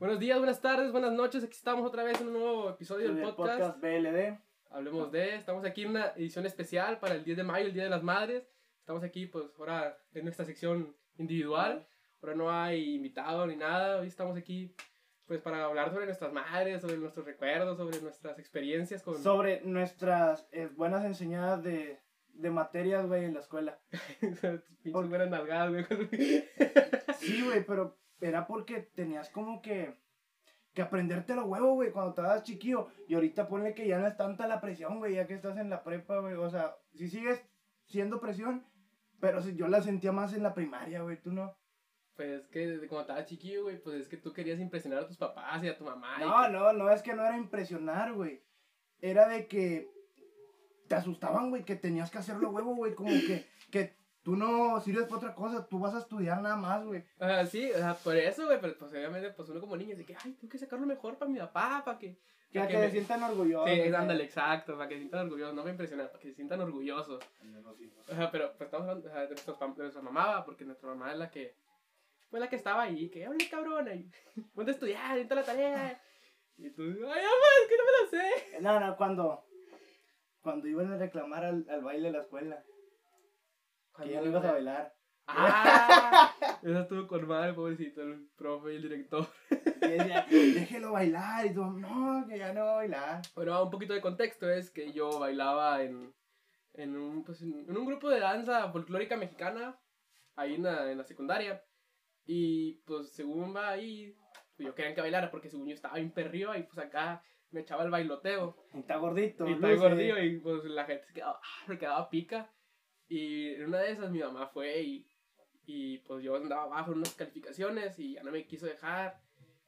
Buenos días, buenas tardes, buenas noches. Aquí estamos otra vez en un nuevo episodio del El podcast. BLD. Hablemos de. Estamos aquí en una edición especial para el 10 de mayo, el Día de las Madres. Estamos aquí, pues, ahora en nuestra sección individual. Ahora no hay invitado ni nada. Hoy estamos aquí, pues, para hablar sobre nuestras madres, sobre nuestros recuerdos, sobre nuestras experiencias con. Sobre nuestras eh, buenas enseñadas de, de materias, güey, en la escuela. Pinches buenas nalgadas, güey. Sí, güey, pero era porque tenías como que, que aprenderte los huevos, güey, cuando estabas chiquillo. Y ahorita ponle que ya no es tanta la presión, güey, ya que estás en la prepa, güey. O sea, sí sigues siendo presión, pero sí, yo la sentía más en la primaria, güey, tú no. Pues es que desde cuando estaba chiquillo, güey, pues es que tú querías impresionar a tus papás y a tu mamá. No, que- no, no, es que no era impresionar, güey. Era de que te asustaban, güey, que tenías que hacerlo huevo, güey, como que, que tú no sirves para otra cosa, tú vas a estudiar nada más, güey. Ah, sí, o sea, por eso, güey, pero pues obviamente, pues uno como niño, de que, ay, tengo que sacarlo mejor para mi papá, para que... Que, pa' que me- se sientan orgullosos. Sí, ándale, exacto, para que se sientan orgullosos, no para impresionar, para que se sientan orgullosos. O sea, pero pues estamos hablando o sea, de, nuestros pam- de nuestra mamá, porque nuestra mamá es la que, fue la que estaba ahí, que, hable cabrona, ponte a estudiar, toda la tarea. Y tú, ay, mamá, es que no me lo sé. No, no, cuando, cuando iban a reclamar al, al baile de la escuela, que ya no ibas a bailar. Ah, eso estuvo con madre, pobrecito, el profe y el director. Y decía, déjelo bailar, y tú, no, que ya no va a bailar. Bueno, un poquito de contexto es que yo bailaba en, en, un, pues, en, un grupo de danza folclórica mexicana, ahí en la, en la secundaria. Y pues según va ahí, pues, yo querían que bailara porque según yo estaba bien perrío y pues acá me echaba el bailoteo. Está gordito. y está luce. gordillo y pues la gente se quedaba, ah, se quedaba pica. Y en una de esas mi mamá fue y, y pues yo andaba abajo en unas calificaciones y ya no me quiso dejar.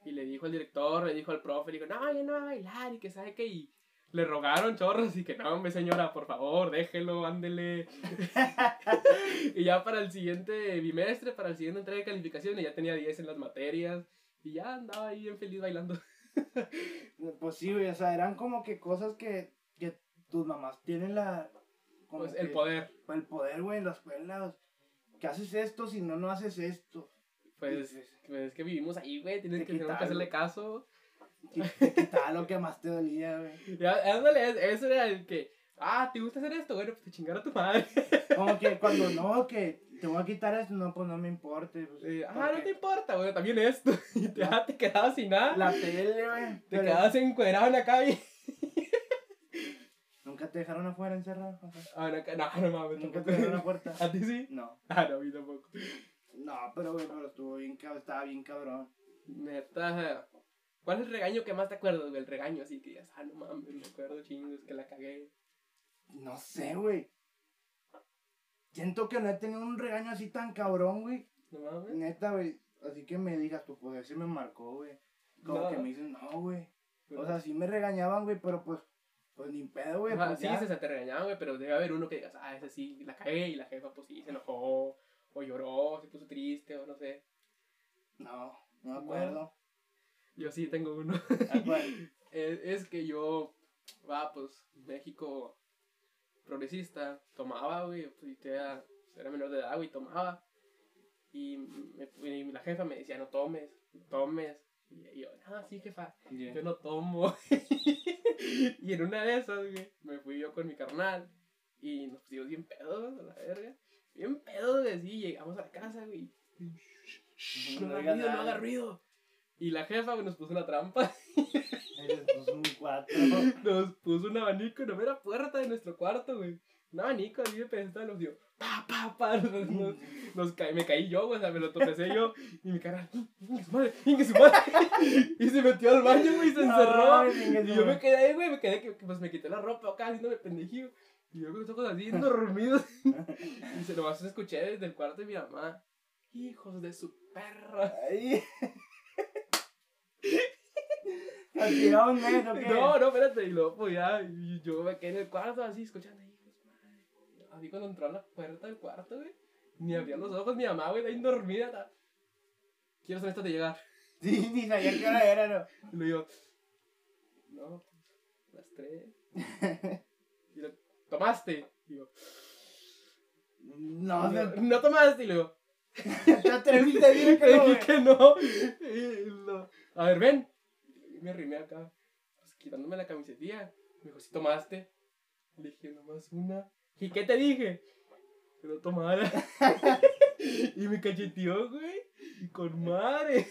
Y le dijo al director, le dijo al profe, le dijo, no, ya no va a bailar y que sabe qué. Y le rogaron chorros y que no, hombre señora, por favor, déjelo, ándele. y ya para el siguiente bimestre, para el siguiente entrega de calificaciones, ya tenía 10 en las materias. Y ya andaba ahí bien feliz bailando. Pues sí, o sea, eran como que cosas que, que tus mamás tienen la... como Pues el que- poder. El poder, güey, en la escuela. Que haces esto, si no, no haces esto. Pues, Dices, pues es que vivimos ahí, güey. Tienes que, hacerle caso. Quitaba lo que más te dolía, güey. Ándale, es- eso era el que. Ah, ¿te gusta hacer esto? Bueno, pues te chingar a tu madre. Como que cuando no, que te voy a quitar esto, no, pues no me importa. pues, Eh, ah, no te importa, güey, también esto. Y te, ah, te quedabas sin nada. La tele, güey. te pero quedabas encuadrado en la calle. Nunca te dejaron afuera encerrado. Ah, no, no, no mames. Nunca te dejaron a puerta. ¿A ti sí? No. Ah, no, a mí tampoco. No, pero güey, pero estuvo bien cabrón, estaba bien cabrón. Neta. ¿Cuál es el regaño que más te acuerdas, güey? El regaño así que digas, ah, no mames, me acuerdo chingos que la cagué. No sé, güey. Siento que no he tenido un regaño así tan cabrón, güey. No mames. Neta, güey. Así que me digas, tu poder se me marcó, güey. Como No. que me dicen, no, güey. O sea, sí me regañaban, güey, pero pues, pues ni pedo, güey. Pues sí, ya. se, te regañaban, güey, pero debe haber uno que digas, ah, ese sí, la cagué y la jefa, pues sí, se enojó, o lloró, se puso triste, o no sé. No, no me acuerdo. Yo sí tengo uno. Es, es que yo, va, pues, México progresista, tomaba, güey, pues, y todavía era menor de edad, güey, tomaba. Y, me- y la jefa me decía, no tomes, no tomes. Y yo, ah, sí, jefa, Yeah. yo no tomo. y en una de esas, güey, me fui yo con mi carnal y nos pusimos bien pedos a la verga. Bien pedos, güey, sí, llegamos a la casa, güey. No No haga ruido, no haga ruido. Y la jefa, güey, nos puso una trampa. Eres pues, un cuatro. Nos puso un abanico en la mera puerta de nuestro cuarto, güey. Un abanico así de pedestal, nos dio pa, pa, pa. Nos, nos- nos caí- me caí yo, güey, o sea, me lo tropecé yo. Y mi cara, ¡ingue su madre! ¡ingue su madre! Y se metió al baño, güey, y se encerró. Y yo me quedé ahí, güey, me quedé que, pues me quité la ropa acá haciéndome pendejío. Y yo con los ojos así dormidos. Y se nomás escuché desde el cuarto de mi mamá. Hijos de su perra. Ay. ¿Castigaron un mes o qué? No, no, espérate. Y luego, pues ya, y yo me quedé en el cuarto así, escuchando. Madre. Así cuando entró a la puerta del cuarto, güey. Ni abría los ojos mi mamá, güey, ahí dormida. ta- Quiero ser esto de llegar. Sí, ni sabía qué hora era, ¿no? Y le digo, no, las tres. Y lo, ¿tomaste? Y yo, No, no, no, no tomaste. Y le digo, te atreviste a decir que no, que no. Y lo, a ver, ven. Y me arrimé acá, pues quitándome la camisetilla. Me dijo, si tomaste. Le dije, nomás una. ¿Y qué te dije? Que no tomara. y me cacheteó, güey. Y con madre.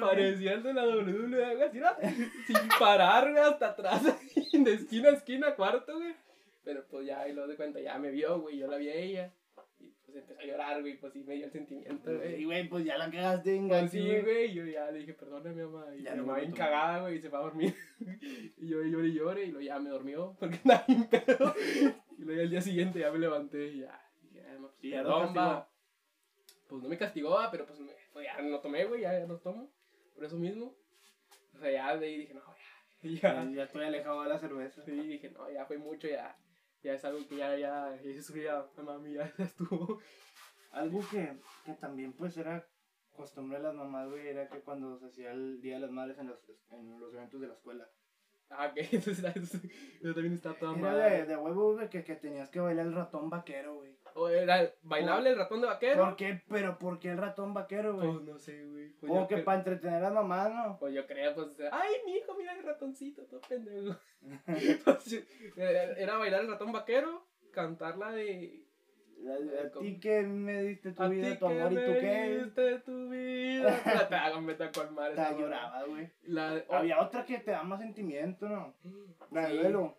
Parecía el de la WWE, algo así, ¿no? Sin parar, güey, hasta atrás. De esquina a esquina, cuarto, güey. Pero pues ya, y luego de cuenta, ya me vio, güey. Yo la vi a ella. Y pues empezó a llorar, güey. Pues sí me dio el sentimiento, güey. Y güey, pues ya la cagaste en Pues sí, güey, yo ya le dije, perdóname, mamá. Y Ya mi no mamá bien lo cagada, güey, y se fue a dormir. y yo lloré y lloré, y luego ya me dormió, porque andaba bien pedo. Y luego ya al día siguiente ya me levanté y ya. "Ay, ma, pues, Y ya no perdón. Pues no me castigó, pero pues, me, pues ya no tomé, güey, ya, ya no tomo. Por eso mismo. O sea, ya de ahí dije, no, ya. Ya, ya. ya estoy alejado de la cerveza. Sí, dije, no, ya fue mucho, ya. Ya es algo que ya, ya, ya se subía, mami, ya, ya estuvo. Algo que, que también pues era costumbre de las mamás, güey, era que cuando se hacía el Día de las Madres en los, en los eventos de la escuela. Ah, ok, entonces era- eso, eso también está toda Era madre. de, de huevo, güey, que, que tenías que bailar el ratón vaquero, güey. ¿O era bailable el ratón de vaquero? ¿Por qué? Pero ¿por qué el ratón vaquero, güey? Pues no sé, güey. Pues Como que para entretener a las mamás, ¿no? Pues yo creo, pues, ay, mi hijo, mira el ratoncito, todo pendejo. Pues, era era bailar el ratón vaquero, cantar la de... A, a ti que me diste tu A vida, tu amor y tu qué. diste tu vida. La te hago meter con madre. Te lloraba, güey. La. Había otra que te da más sentimiento, ¿no? La de duelo.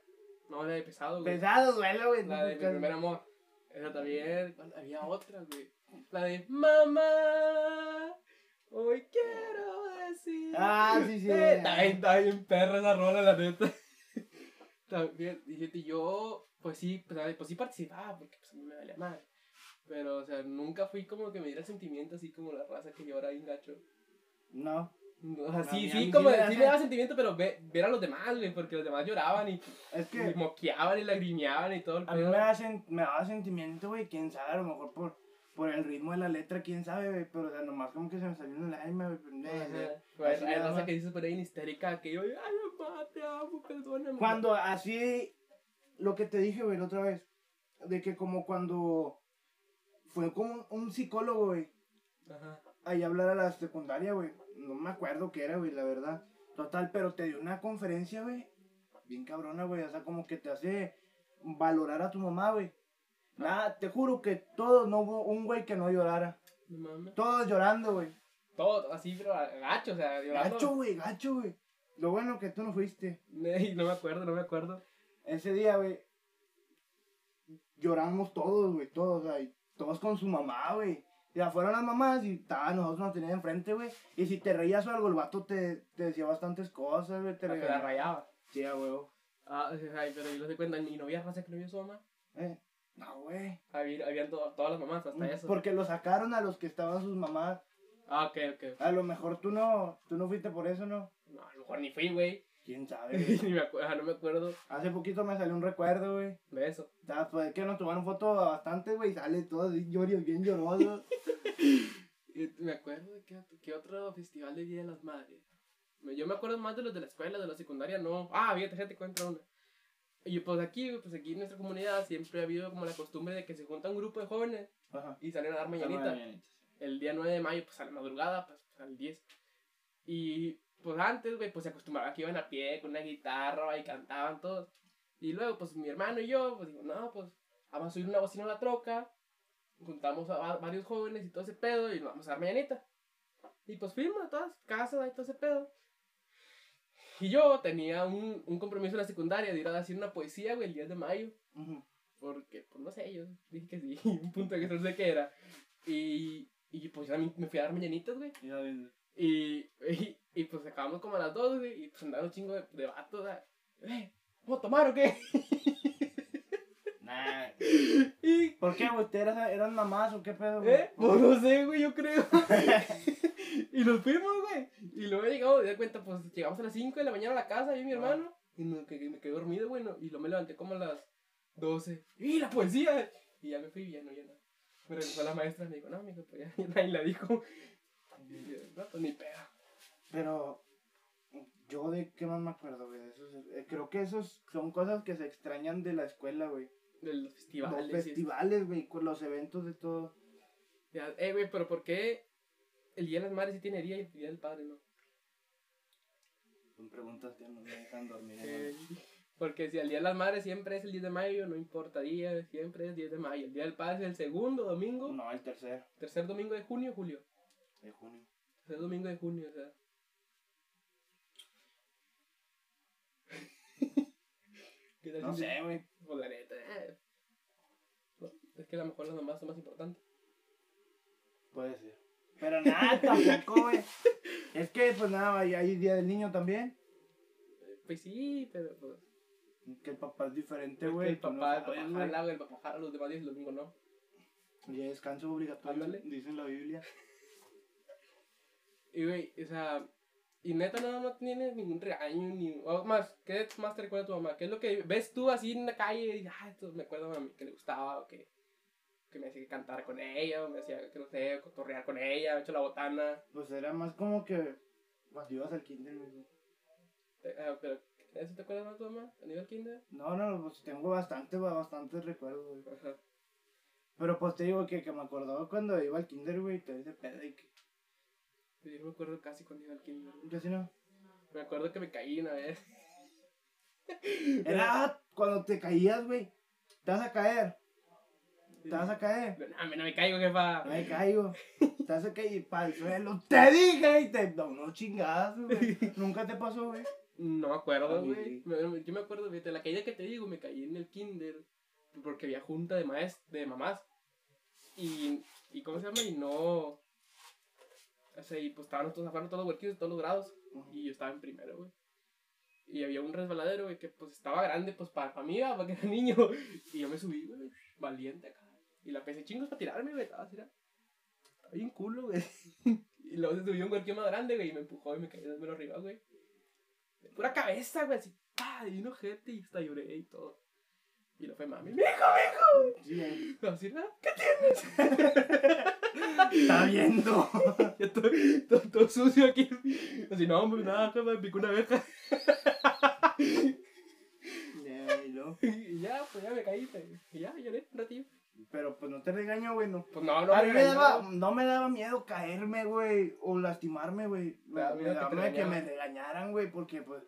No, la de pesado, güey. Pesado duelo, güey. La de mi primer amor. Esa también. Había otra, güey. La de Mamá. Hoy quiero decir. Ah, sí, sí. Eh, Está bien, está bien perra esa rola, la neta. También, fíjate, yo, pues sí, pues, pues sí participaba, porque pues a mí me valía madre. Pero, o sea, nunca fui como que me diera sentimiento así como la raza que llora bien gacho. No. O sea, sí, mí- a sí, mí sí como me sí me daba sentimiento, pero ve- ver a los demás, güey, porque los demás lloraban y, Es y que moqueaban y lagrimeaban y todo el a mí pedo. me, da sen- me daba sentimiento, güey. Quién sabe, a lo mejor por, por el ritmo de la letra, quién sabe, güey. Pero, o sea, nomás como que se me salió el alma, güey. pero, hay raza que dice por ahí en histérica que yo, ay, mamá, te amo, perdóname. Cuando así, lo que te dije, güey, la otra vez, de que como cuando fue como un, psicólogo, güey, Ajá. ahí hablar a la secundaria, güey, no me acuerdo qué era, güey, la verdad, total, pero te dio una conferencia, güey, bien cabrona, güey, o sea, como que te hace valorar a tu mamá, güey. Nada, te juro que todos, no hubo un güey que no llorara, No mames. todos llorando, güey. Todo así, pero gacho, o sea, llorando. Gacho, güey, gacho, güey. Lo bueno que tú no fuiste. No me acuerdo, no me acuerdo. Ese día, güey, lloramos todos, güey, todos, o sea, y todos con su mamá, güey. Ya fueron las mamás y estaban nosotros nos tenían enfrente, güey. Y si te reías o algo, el vato te, te decía bastantes cosas, güey, te La que la rayaba. Sí, a huevo. Ah, ay, pero yo no se cuenta, mi novia raza que no vio su mamá. Eh, no, güey. Había, habían to- todas las mamás, hasta eso. Porque lo sacaron a los que estaban sus mamás. Ah, ok, ok. A lo mejor tú no, tú no fuiste por eso, ¿no? No, a lo mejor ni fui, güey. ¿Quién sabe? Ni me acuerdo, no me acuerdo Hace poquito me salió un recuerdo, güey. de eso. O sea, pues que nos tomaron foto bastante, güey, y sale todo así llori- bien lloroso. Me acuerdo de qué, otro- qué otro festival de Día de las Madres. Yo me acuerdo más de los de la escuela, de la secundaria, no. Ah, fíjate, gente, cuenta una. Y pues aquí, pues aquí en nuestra comunidad siempre ha habido como la costumbre de que se junta un grupo de jóvenes Ajá. y salen a dar mañanita. El día 9 de mayo, pues a la madrugada, pues, pues, al 10. Y pues antes, güey, pues se acostumbraba que iban a pie con una guitarra y cantaban todos. Y luego, pues mi hermano y yo, pues digo, no, pues vamos a subir una bocina a la troca. Juntamos a va- varios jóvenes y todo ese pedo y nos vamos a dar mañanita. Y pues fuimos a todas casas y todo ese pedo. Y yo tenía un, un compromiso en la secundaria de ir a decir una poesía, güey, el 10 de mayo. Porque, pues no sé, yo dije que sí, un punto que no sé qué era. Y, y pues yo también me fui a dar mañanitas, güey. Ya ves. Y, y, y, pues acabamos como a las 2, güey, y pues andaban un chingo de, de vatos. ¿Eh? ¿Vamos a tomar o qué? Nah. y, ¿Por qué, güey? ¿Ustedes eran, eran mamás o qué pedo, güey? ¿eh? Pues no sé, güey, yo creo. y nos fuimos, güey. Y luego llegamos, de cuenta, pues llegamos a las 5 de la mañana a la casa, yo y mi hermano. Y me, que- me quedé dormido, güey, no, y luego me levanté como a las 12. ¡Y la poesía! Y ya me fui, y ya no, ya no. Me regresó la maestra y me dijo, no, mijo, pues ya, ya nadie la dijo. Y yo, no, pues ni pedo. Pero yo de qué más me acuerdo, güey. eh, creo que esos son cosas que se extrañan de la escuela, güey. De los festivales. Los festivales, güey, con los eventos de todo. Ya, eh, güey, pero ¿por qué el Día de las Madres sí tiene día y el Día del Padre no? Son preguntas que no me dejan dormir. Eh, porque si el Día de las Madres siempre es el 10 de mayo, no importa día, siempre es 10 de mayo. El Día del Padre es el segundo domingo, No, el tercer tercer domingo de junio, julio. de junio. Tercer domingo de junio, o sea. ¿Qué tal No sé, güey. Pues la neta, eh. Es que a lo mejor las mamás son más importantes. Puede ser. Pero nada, tampoco, güey. Es que, pues nada, hay, Día del Niño también. Pues sí, pero pues. Que el papá es diferente, güey. el tú no papá, el papá papá jala los demás días el domingo no. Y descanso obligatorio, Ándale. dice en la Biblia. Y güey, o sea, y neta no, no tienes ningún regaño, ni. O más, ¿qué más te recuerda tu mamá? ¿Qué es lo que ves tú así en la calle? Y, ah, esto me acuerdo a mí que le gustaba, o que, que me hacía cantar con ella, o me hacía, que no sé, cotorrear con ella, me hecho la botana. Pues era más como que cuando ibas al kinder, güey. Ah, pero, ¿Eso te acuerdas más tu mamá? ¿A nivel kinder? No, no, pues tengo bastante, bastantes recuerdos, güey. Ajá. Pero pues te digo que, que me acordaba cuando iba al kinder, güey, te de pedo y que... Yo no me acuerdo casi cuando iba al kinder. Yo sí no. Me acuerdo que me caí una vez. Era cuando te caías, güey. Te vas a caer. Te vas a caer. No, no, no me caigo, jefa. No me caigo. Te vas a caer para el suelo. Te dije y te da unos chingazos, güey. Nunca te pasó, güey. No me acuerdo, güey. Yo me acuerdo, fíjate, la caída que te digo, me caí en el kinder porque había junta de maest de mamás. Y, y ¿cómo se llama? Y no... O sea, y pues estaban todos afuera, todos los huerquillos de todos los grados. Y yo estaba en primero, güey. Y había un resbaladero, güey, que pues estaba grande, pues para, para mí, para que era niño. Y yo me subí, güey, valiente acá. Y la pensé chingos para tirarme, güey. Estaba así, era- estaba bien culo, güey. Y luego se subió un huerquillo más grande, güey, y me empujó y me caí de menos arriba, güey. De pura cabeza, güey, así, pa, y un ojete, y hasta lloré y todo. Y lo fue mami, ¡mijo, mijo! Sí. Así, ¿no? ¿qué Está viendo. Ya todo, todo, todo sucio aquí. Así, no, hombre, nada, me picó una abeja. Ya, y ya, pues ya me caí, y ya, lloré un ratillo. Pero pues no te regaño, güey, no. Pues no, no a me mí me daba, no me daba miedo caerme, güey, o lastimarme, güey. Me, Me daba me que miedo que me regañaran. güey, porque pues,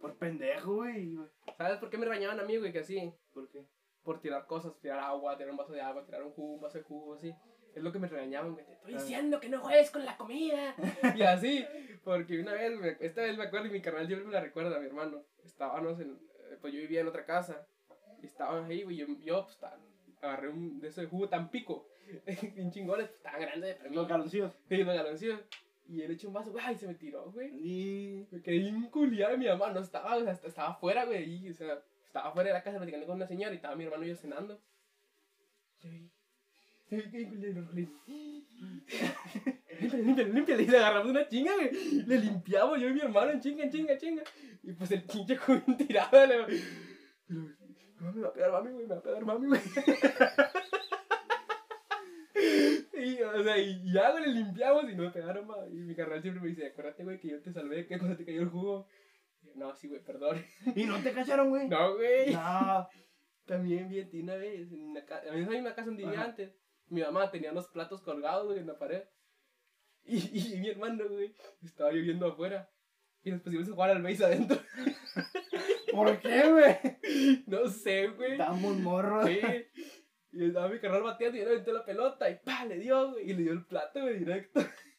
por pendejo, güey. ¿Sabes por qué me regañaban a mí, güey? Que así, ¿Por qué? por tirar cosas, tirar agua, tirar un vaso de agua, tirar un jugo, un vaso de jugo, así. Es lo que me regañaban, güey. Te estoy Ah. diciendo que no juegues con la comida. y así, porque una vez, me- esta vez me acuerdo y mi canal siempre me la recuerda, mi hermano. Estábamos en, eh, pues yo vivía en otra casa. Y estábamos ahí, güey. Yo, yo pues, tan- agarré un de ese jugo tan pico. Bien chingones, pues, tan grande para mí. Los galoncillos. Sí, los galoncillos. Y él echó un vaso, güey, y se me tiró, güey. Y... Me quedé inculiado mi mamá, no estaba, o sea, est- estaba afuera, güey, y, o sea, estaba afuera de la casa platicando con una señora y estaba mi hermano y yo cenando. Y. Límpiale, límpiale. Y le agarramos una chinga, güey. Le limpiamos yo y mi hermano en chinga, en chinga, en chinga. Y pues el pinche joven tirado, le y lo- "No, me va a pegar mami, güey, me va a pegar mami, güey. Y, o sea, y ya, güey, le limpiamos y no me pegaron, ma. Y mi carnal siempre me dice, acuérdate, güey, que yo te salvé, que cuando te cayó el jugo. Y yo, no, sí, güey, perdón. ¿Y no te cacharon, güey? No, güey. No. También vi a ti una vez, en una casa, a mí hay una casa vivía Ajá. antes. Mi mamá tenía los platos colgados, güey, en la pared. Y, y mi hermano, güey, estaba lloviendo afuera. Y nos pusimos a jugar al base adentro. ¿Por qué, güey? No sé, güey. Estamos morros. Sí. Y estaba mi carnal bateando y yo le aventé la pelota y pa, le dio, güey. Y le dio el plato, güey, directo.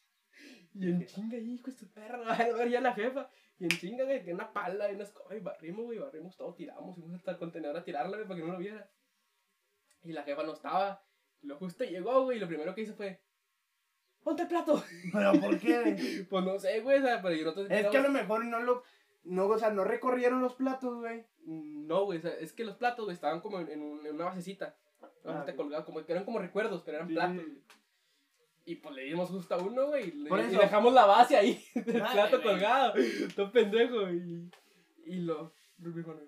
Y en chinga, hijo de su perra, a ver ya la jefa. Y en chinga, güey, que una pala y una escoba y barrimos, güey, barrimos todo, tiramos, fuimos hasta el contenedor a tirarla, güey, para que no lo viera. Y la jefa no estaba. Y lo justo llegó, güey, y lo primero que hizo fue, ponte el plato. ¿Pero por qué? Pues no sé, güey, o sea, pero yo no te Es que a lo mejor no lo... No, o sea, no recorrieron los platos, güey. No, güey, o sea, es que los platos, güey, estaban como en, en un- en una basecita. Una Ah, basecita ok. colgada, como eran como recuerdos, pero eran Sí. platos. Y pues le dimos justo a uno, güey, y, dejamos la base ahí, del plato colgado. Todo pendejo, y, y lo. lo mi hermano,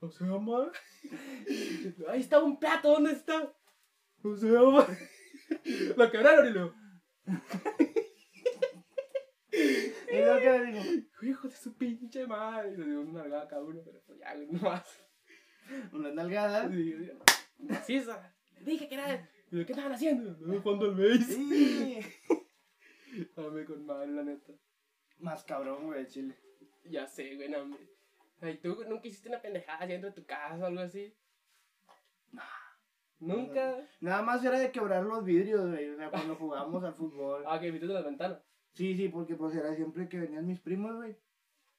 ¿No se llama? Ahí está un plato, ¿dónde está? No se llama. Lo quebraron y lo. Y lo que le digo, Hijo de su pinche madre. Y le dio una nalgada a cada uno, pero pues ya, no más. unas nalgadas. Y yo, Maciza. Le dije que era. Y yo, ¿qué estaban haciendo? No, fondo el base. Sí. Dame con madre, la neta. Más cabrón, güey, chile. Ya sé, güey, no, hombre. Ay, ¿tú nunca hiciste una pendejada dentro de tu casa o algo así? Nunca. Nada más era de quebrar los vidrios, güey. O sea, cuando jugábamos al fútbol. Ah, que viste de las ventanas. Sí, sí, porque pues era siempre que venían mis primos, güey.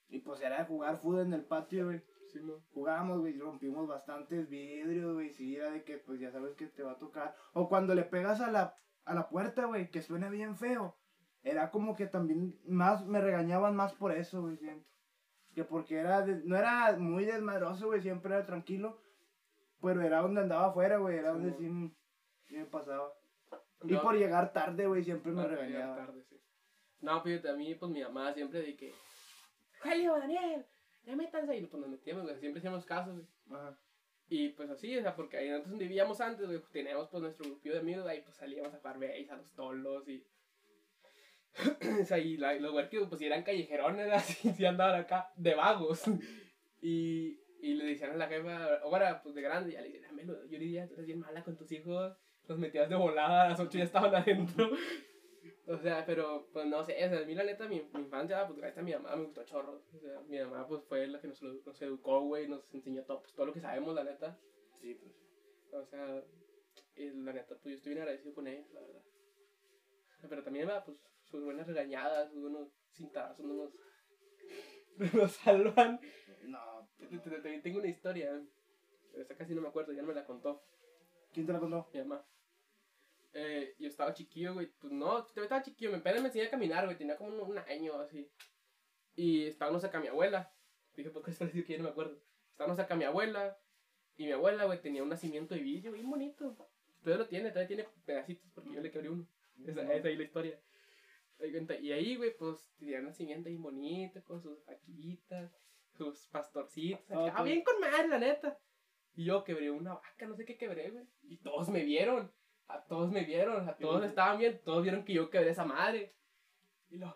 Y pues era de jugar fútbol en el patio, güey. Sí, no. Jugábamos, güey, rompimos bastantes vidrios, güey. Sí, era de que pues ya sabes que te va a tocar. O cuando le pegas a la, a la puerta, güey, que suena bien feo. Era como que también más, me regañaban más por eso, güey, siento. Que porque era, de- no era muy desmadroso, güey, siempre era tranquilo. Pero era donde andaba afuera, güey, era Sí, donde sí, me pasaba. Y por llegar tarde, güey, siempre me llegar regañaba. tarde, sí. No, pero a mí, pues mi mamá siempre de que. Julio, Daniel, ya métanse. Y pues nos metíamos, güey, siempre hacíamos casos, güey. Ajá. Y pues así, o sea, porque ahí nosotros donde vivíamos antes, güey, teníamos pues nuestro grupillo de amigos, ahí pues salíamos a jugar a los tolos y. o sea, y la- los huerquillos pues eran callejerones, así, sí andaban acá de vagos. y, y le decían a la jefa, ahora pues de grande, ya le decían, dámelo, yo diría, tú eres bien mala con tus hijos, los metías de volada, a las 8 ya estaban adentro. O sea, pero, pues no sé, o sea, a mí la neta, mi, mi infancia, pues gracias a mi mamá me gustó chorro. O sea, mi mamá, pues fue la que nos, nos educó, güey, nos enseñó todo, pues, todo lo que sabemos, la neta. Sí, pues. O sea, y la neta, pues yo estoy bien agradecido con ella, la verdad. Pero también, va, pues, sus buenas regañadas, sus buenos cintazos, no nos, nos salvan. No. También tengo una historia, pero esa casi no me acuerdo, ya no me la contó ¿Quién te la contó? mi mamá. Eh, yo estaba chiquillo, güey, pues no, yo estaba chiquillo, mi padre me enseñó a caminar, güey, tenía como un, un año así. Y estábamos acá mi abuela, dije, ¿por qué diciendo que ya no me acuerdo? Estábamos acá mi abuela, y mi abuela, güey, tenía un nacimiento de vidrio bien bonito. Todavía lo tiene, todavía tiene pedacitos porque yo le quebré uno. Esa, esa ahí la historia. Y ahí, güey, pues tenía un nacimiento bien bonito, con sus vaquitas, sus pastorcitos. Ah, bien con madre, la neta. Y yo quebré una vaca, no sé qué quebré, güey. Y todos me vieron. A todos me vieron, a todos estaban bien, todos vieron que yo quebré esa madre. Y lo.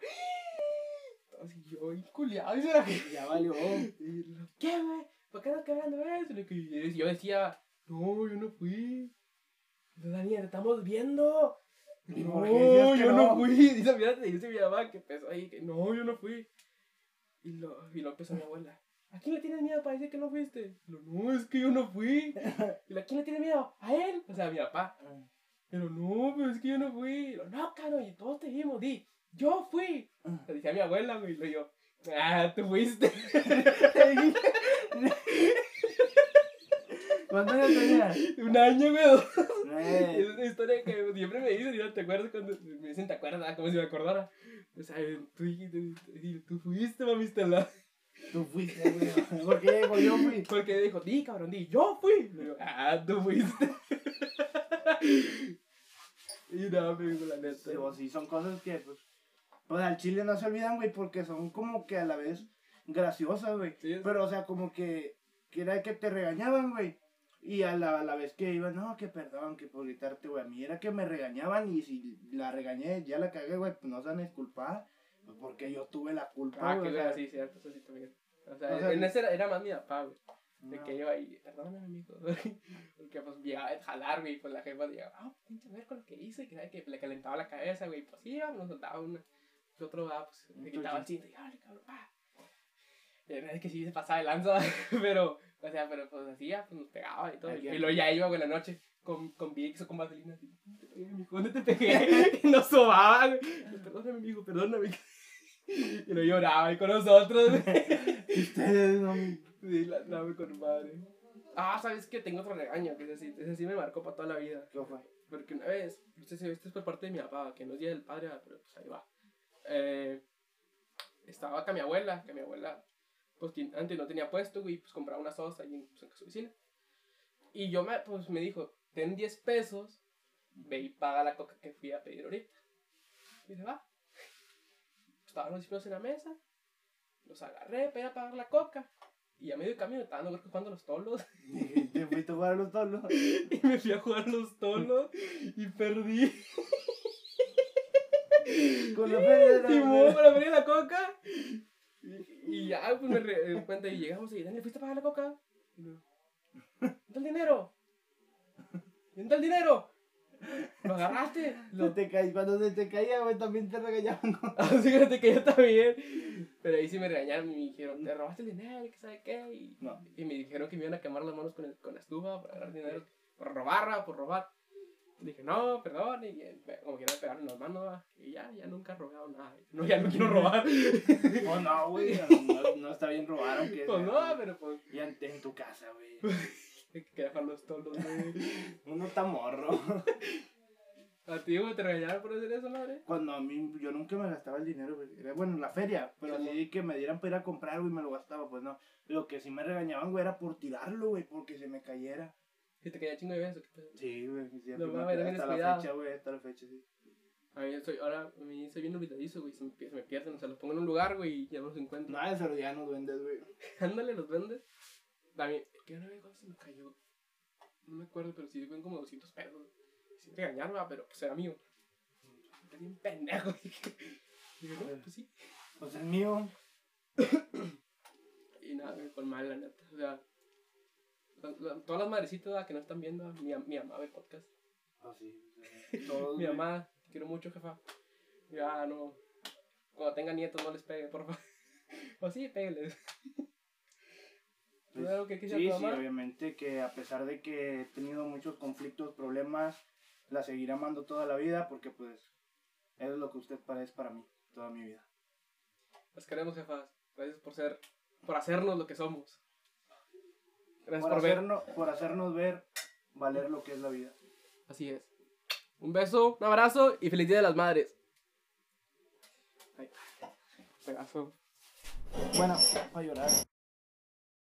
Todos y yo, y culiado, y se la Ya valió. y lo, ¿qué, güey? ¿Por qué estás quebrando eso? Y y yo decía, no, yo no fui. Y Daniel, te estamos viendo. ¿Y no, yo no? no? fui. Dice, fíjate, dice mi mamá que empezó ahí, que no, yo no fui. Y lo, y lo empezó mi abuela. ¿A quién le tienes miedo para decir que no fuiste? Y lo, no, es que yo no fui. Y lo, ¿a quién le tienes miedo? ¿A él? O sea, a mi papá. Pero no, pero es que yo no fui. Y lo, no, caro, y todos te vimos, di, yo fui. Le dije a mi abuela, güey, y yo, ah, tú fuiste. ¿Cuántos años tenías? Un año, güey. Eh, Es una historia que siempre me dicen, y no te acuerdas cuando me dicen, ¿te acuerdas? Como si me acordara. O sea, tú, tú, tú, fuiste, mami Estela. Tú fuiste, güey. ¿Por qué digo yo fui? Porque dijo, di, cabrón, di, yo fui. Le digo, ah, tú fuiste. y nada, dijo la neta. Sí, o sí, son cosas que, pues, pues al chile no se olvidan, güey, porque son como que a la vez graciosas, güey. Sí, Pero, o sea, como que, que era que te regañaban, güey. Y a la, a la vez que iban, no, que perdón, que por gritarte, güey. A mí era que me regañaban y si la regañé, ya la cagué, güey, pues no se van a disculpar. Pues porque yo tuve la culpa, Ah, güey. que o sea, sí, cierto, eso sí también. O sea, O sea, en ese era, era más mi papá, güey. De no. que yo ahí, perdóname, amigo. Porque pues llegaba a jalar, güey, pues la jefa decía, ah, pinche ver con lo que hice, que, que le calentaba la cabeza, güey. Pues sí, nos soltaba una. Y otro va, pues le quitaba el cinto y, dale, cabrón, pa. Y la verdad es que sí se pasaba de lanza, pero, o sea, pero pues así ya, pues nos pegaba y todo. Y luego ya iba, güey, la noche con, con Vicks o con vaselina, así, "¿Dónde te pegué, mijo? ¿dónde te pegué? Y nos sobaba, güey. Y, Perdóname, amigo, perdóname. Y lo lloraba ahí con nosotros. Ustedes no. Sí, la andaba con madre. Ah, ¿sabes qué? Tengo otro regaño, que ese sí, ese sí me marcó para toda la vida. ¿Qué fue? Porque una vez, este, se- este es por parte de mi papá, que no es día del padre, ah, pero pues ahí va. Eh, estaba acá mi abuela, que mi abuela, pues antes no tenía puesto, güey, pues compraba una sosa ahí en, pues, en su vecina. Y yo me, pues me dijo, ten 10 pesos, ve y paga la coca que fui a pedir ahorita. Y dije, va. Estaban los 10 pesos en la mesa, los agarré para pagar la coca. Y a medio camino estaban creo que jugando los tolos. Dije, Te fuiste a jugar a los tolos. Y me fui a jugar los tolos y perdí. Con la feria de la- Simón, la coca. Y, y ya, pues me me cuenta y llegamos y Daniel, ¿fuiste a pagar la coca? Y luego, ¿Dónde está el dinero? ¿Dónde está el dinero? ¿Lo agarraste? Lo... te caí- cuando se te caía, güey, también te regañaban. Así que yo también. Pero ahí sí me regañaron y me dijeron, te robaste el dinero, que sabe qué. Y, No. y me dijeron que me iban a quemar las manos con, el- con la estufa por agarrar dinero. Por robar, ah, por robar. Dije, no, perdón. Y eh, como quiera pegarme en las manos. ah, Y ya, ya nunca he robado nada. No, ya no quiero robar. Oh, no, güey, no, no está bien robar, aunque pues no, pero pues. Y en, en tu casa, güey. Que dejarlos todos, güey. Uno está morro. ¿A ti, güey, te regañaron por hacer eso, madre? Cuando a mí, yo nunca me gastaba el dinero, güey. Era, bueno, en la feria, pero Sí, así que me dieran para ir a comprar, güey, me lo gastaba, pues no. Lo que sí me regañaban, güey, era por tirarlo, güey, porque se me cayera. Si te caía chingo de veces. Sí, güey, siempre No me mames, hasta la fecha, güey, hasta la fecha, sí. A mí soy, ahora, a mí soy bien olvidadizo, güey. Se me, se me pierden, o sea, los pongo en un lugar, güey, y ya no los encuentro. No, eso ya no vendes, güey. Ándale, los vendes. También, ¿qué una vez se me cayó? No me acuerdo, pero sí fue como 200 pesos. Sí me regañaron, pero pues era mío. Era bien pendejo. Dije, no, pues sí. Pues el mío, Y nada, me mal, la neta. O sea, la- la- todas las madrecitas que no están viendo, mi, mi mamá ve podcast. pues sí. todos, Mi mamá, te quiero mucho, jefa. Ya no. Cuando tenga nietos, no les pegue, por favor. O sí, pégueles. Pues, ¿Tú algo que quisiera Sí, sí, obviamente que a pesar de que he tenido muchos conflictos, problemas, la seguiré amando toda la vida porque pues eso es lo que usted es para mí, toda mi vida. Las queremos, jefas. Gracias por ser, por hacernos lo que somos. Gracias Por por, ver. hacernos, por hacernos ver valer lo que es la vida. Así es. Un beso, un abrazo y feliz día de las madres. Ay, pedazo. Bueno, para llorar.